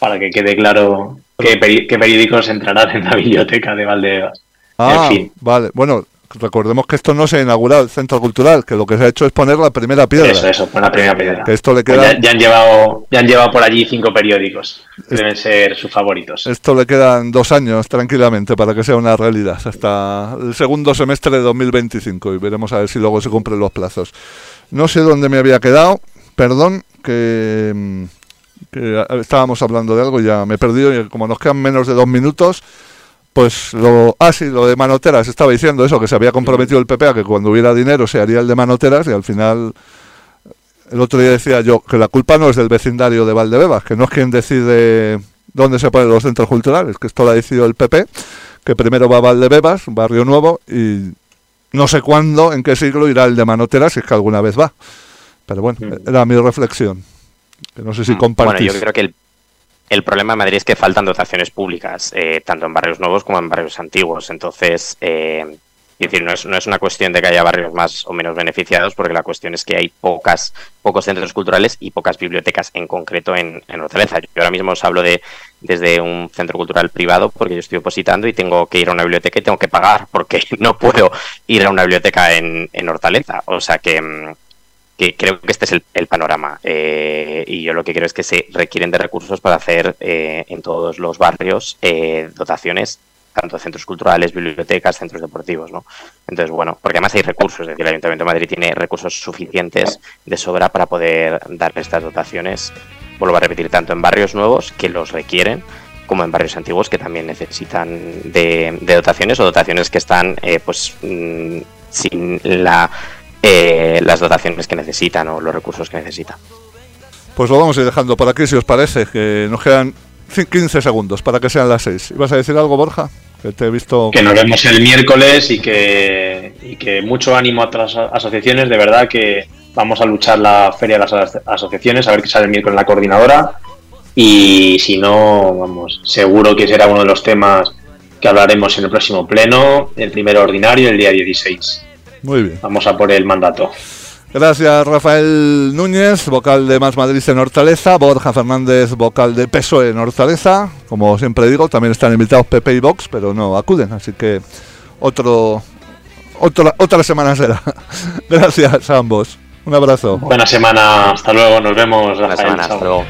Speaker 3: para que quede claro qué, peri- qué periódicos entrarán en la biblioteca de Valdebebas.
Speaker 1: Ah,
Speaker 3: En fin.
Speaker 1: vale. Bueno, recordemos que esto no se ha inaugurado el centro cultural, que lo que se ha hecho es poner la primera piedra.
Speaker 3: Eso, eso, fue la primera piedra.
Speaker 1: Que esto le
Speaker 3: Pues
Speaker 1: queda,
Speaker 3: Ya, ya han llevado, ya han llevado por allí cinco periódicos. Deben ser sus favoritos.
Speaker 1: esto le quedan dos años tranquilamente para que sea una realidad, hasta el segundo semestre de 2025 y veremos a ver si luego se cumplen los plazos. No sé dónde me había quedado, perdón, que, mm, que estábamos hablando de algo y ya me he perdido y como nos quedan menos de dos minutos, pues lo, ah sí, lo de Manoteras, estaba diciendo eso, que se había comprometido el PP a que cuando hubiera dinero se haría el de Manoteras y al final el otro día decía yo que la culpa no es del vecindario de Valdebebas, que no es quien decide dónde se ponen los centros culturales, que esto lo ha decidido el PP, que primero va a Valdebebas, Barrio Nuevo, y no sé cuándo, en qué siglo irá el de Manoteras, si es que alguna vez va. Pero bueno,
Speaker 3: Mm.
Speaker 1: era mi reflexión, no sé si compartís.
Speaker 2: Bueno, yo creo que el, el problema en Madrid es que faltan dotaciones públicas, eh, tanto en barrios nuevos como en barrios antiguos. Entonces, eh, es decir, no es, no es una cuestión de que haya barrios más o menos beneficiados, porque la cuestión es que hay pocas, pocos centros culturales y pocas bibliotecas en concreto en, en Hortaleza. Yo ahora mismo os hablo de desde un centro cultural privado porque yo estoy opositando y tengo que ir a una biblioteca y tengo que pagar porque no puedo ir a una biblioteca en, en Hortaleza. O sea que, mm, que creo que este es el, panorama eh, y yo lo que creo es que se requieren de recursos para hacer eh, en todos los barrios eh, dotaciones tanto de centros culturales, bibliotecas, centros deportivos, ¿no? Entonces, bueno, porque además hay recursos, es decir, el Ayuntamiento de Madrid tiene recursos suficientes de sobra para poder dar estas dotaciones, vuelvo a repetir, tanto en barrios nuevos que los requieren, como en barrios antiguos que también necesitan de, de dotaciones o dotaciones que están, eh, pues, mm, sin la eh, las dotaciones que necesitan o los recursos que necesitan.
Speaker 1: Pues lo vamos a ir dejando por aquí, si os parece, que nos quedan 15 segundos para que sean las 6. ¿Ibas a decir algo, Borja? Que te he visto...
Speaker 3: Que nos vemos el miércoles y que, y que mucho ánimo a otras asociaciones. De verdad que vamos a luchar la feria de las asociaciones, a ver qué sale el miércoles en la coordinadora. Y si no, vamos, seguro que será uno de los temas que hablaremos en el próximo pleno, el primero ordinario, el día 16.
Speaker 1: Muy bien.
Speaker 3: Vamos a por el mandato.
Speaker 1: Gracias Rafael Núñez, vocal de Más Madrid en Hortaleza, Borja Fernández, vocal de Peso en Hortaleza. Como siempre digo, también están invitados Pepe y Vox, pero no acuden, así que otro, otra, otra semana será. Gracias a ambos. Un abrazo.
Speaker 3: Buena semana, hasta luego, nos vemos.
Speaker 2: Buena semana, hasta luego.